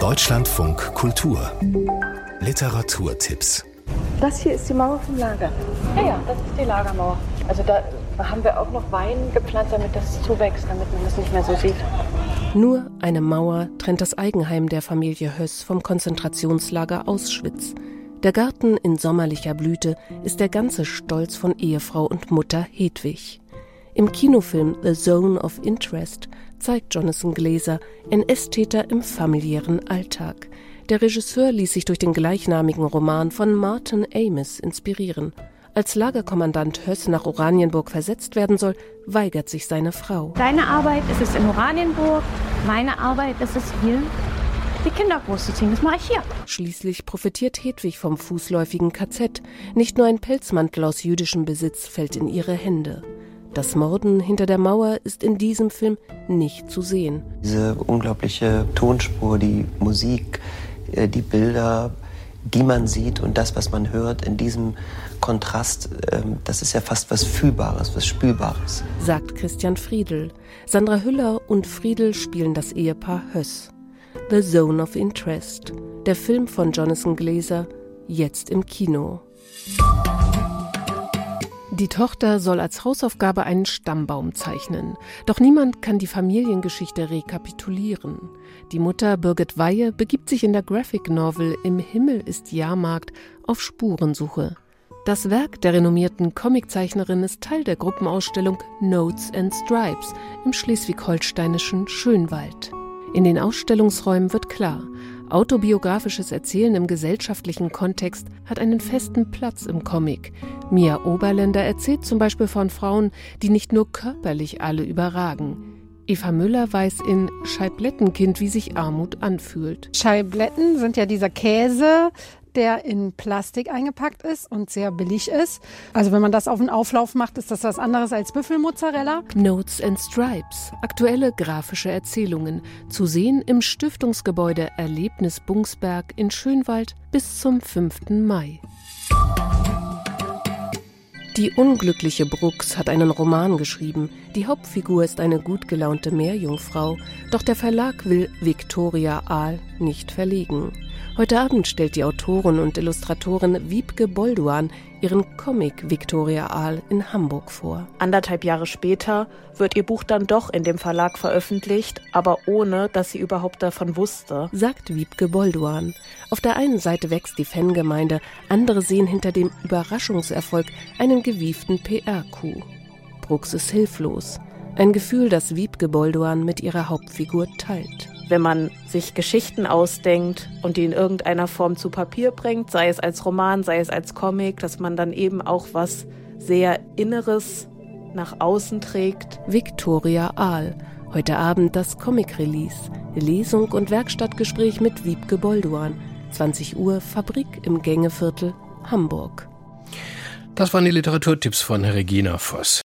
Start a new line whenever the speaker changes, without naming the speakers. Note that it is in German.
Deutschlandfunk Kultur Literaturtipps
Das hier ist die Mauer vom Lager.
Ja, ja, das ist die Lagermauer. Also da haben wir auch noch Wein gepflanzt, damit das zuwächst, damit man das nicht mehr so sieht.
Nur eine Mauer trennt das Eigenheim der Familie Höss vom Konzentrationslager Auschwitz. Der Garten in sommerlicher Blüte ist der ganze Stolz von Ehefrau und Mutter Hedwig. Im Kinofilm The Zone of Interest zeigt Jonathan Glazer NS-Täter im familiären Alltag. Der Regisseur ließ sich durch den gleichnamigen Roman von Martin Amis inspirieren. Als Lagerkommandant Höss nach Oranienburg versetzt werden soll, weigert sich seine Frau.
Deine Arbeit ist es in Oranienburg, meine Arbeit ist es hier, die Kinder großzuziehen. Das mache ich hier.
Schließlich profitiert Hedwig vom fußläufigen KZ. Nicht nur ein Pelzmantel aus jüdischem Besitz fällt in ihre Hände. Das Morden hinter der Mauer ist in diesem Film nicht zu sehen.
Diese unglaubliche Tonspur, die Musik, äh, die Bilder, die man sieht und das, was man hört, in diesem Kontrast, ähm, das ist ja fast was Fühlbares, was Spürbares.
Sagt Christian Friedel. Sandra Hüller und Friedel spielen das Ehepaar Höss. The Zone of Interest, der Film von Jonathan Glazer, jetzt im Kino. Die Tochter soll als Hausaufgabe einen Stammbaum zeichnen. Doch niemand kann die Familiengeschichte rekapitulieren. Die Mutter Birgit Weihe begibt sich in der Graphic Novel Im Himmel ist Jahrmarkt auf Spurensuche. Das Werk der renommierten Comiczeichnerin ist Teil der Gruppenausstellung Notes and Stripes im schleswig-holsteinischen Schönwald. In den Ausstellungsräumen wird klar, autobiografisches Erzählen im gesellschaftlichen Kontext hat einen festen Platz im Comic. Mia Oberländer erzählt zum Beispiel von Frauen, die nicht nur körperlich alle überragen. Eva Müller weiß in Scheiblettenkind, wie sich Armut anfühlt.
Scheibletten sind ja dieser Käse, der in Plastik eingepackt ist und sehr billig ist. Also wenn man das auf den Auflauf macht, ist das was anderes als Büffelmozzarella.
Notes and Stripes, aktuelle grafische Erzählungen, zu sehen im Stiftungsgebäude Erlebnis Bungsberg in Schönwald bis zum 5. Mai. Die unglückliche Brooks hat einen Roman geschrieben. Die Hauptfigur ist eine gut gelaunte Meerjungfrau, doch der Verlag will Victoria Aal nicht verlegen. Heute Abend stellt die Autorin und Illustratorin Wiebke Bolduan ihren Comic Victoria Aal in Hamburg vor.
Anderthalb Jahre später wird ihr Buch dann doch in dem Verlag veröffentlicht, aber ohne, dass sie überhaupt davon wusste.
Sagt Wiebke Bolduan. Auf der einen Seite wächst die Fangemeinde, andere sehen hinter dem Überraschungserfolg einen gewieften PR-Coup. Brooks ist hilflos. Ein Gefühl, das Wiebke Bolduan mit ihrer Hauptfigur teilt
wenn man sich Geschichten ausdenkt und die in irgendeiner Form zu Papier bringt, sei es als Roman, sei es als Comic, dass man dann eben auch was sehr Inneres nach außen trägt.
Victoria Aal. Heute Abend das Comic-Release. Lesung und Werkstattgespräch mit Wiebke Bolduan. 20 Uhr Fabrik im Gängeviertel Hamburg.
Das waren die Literaturtipps von Regina Voss.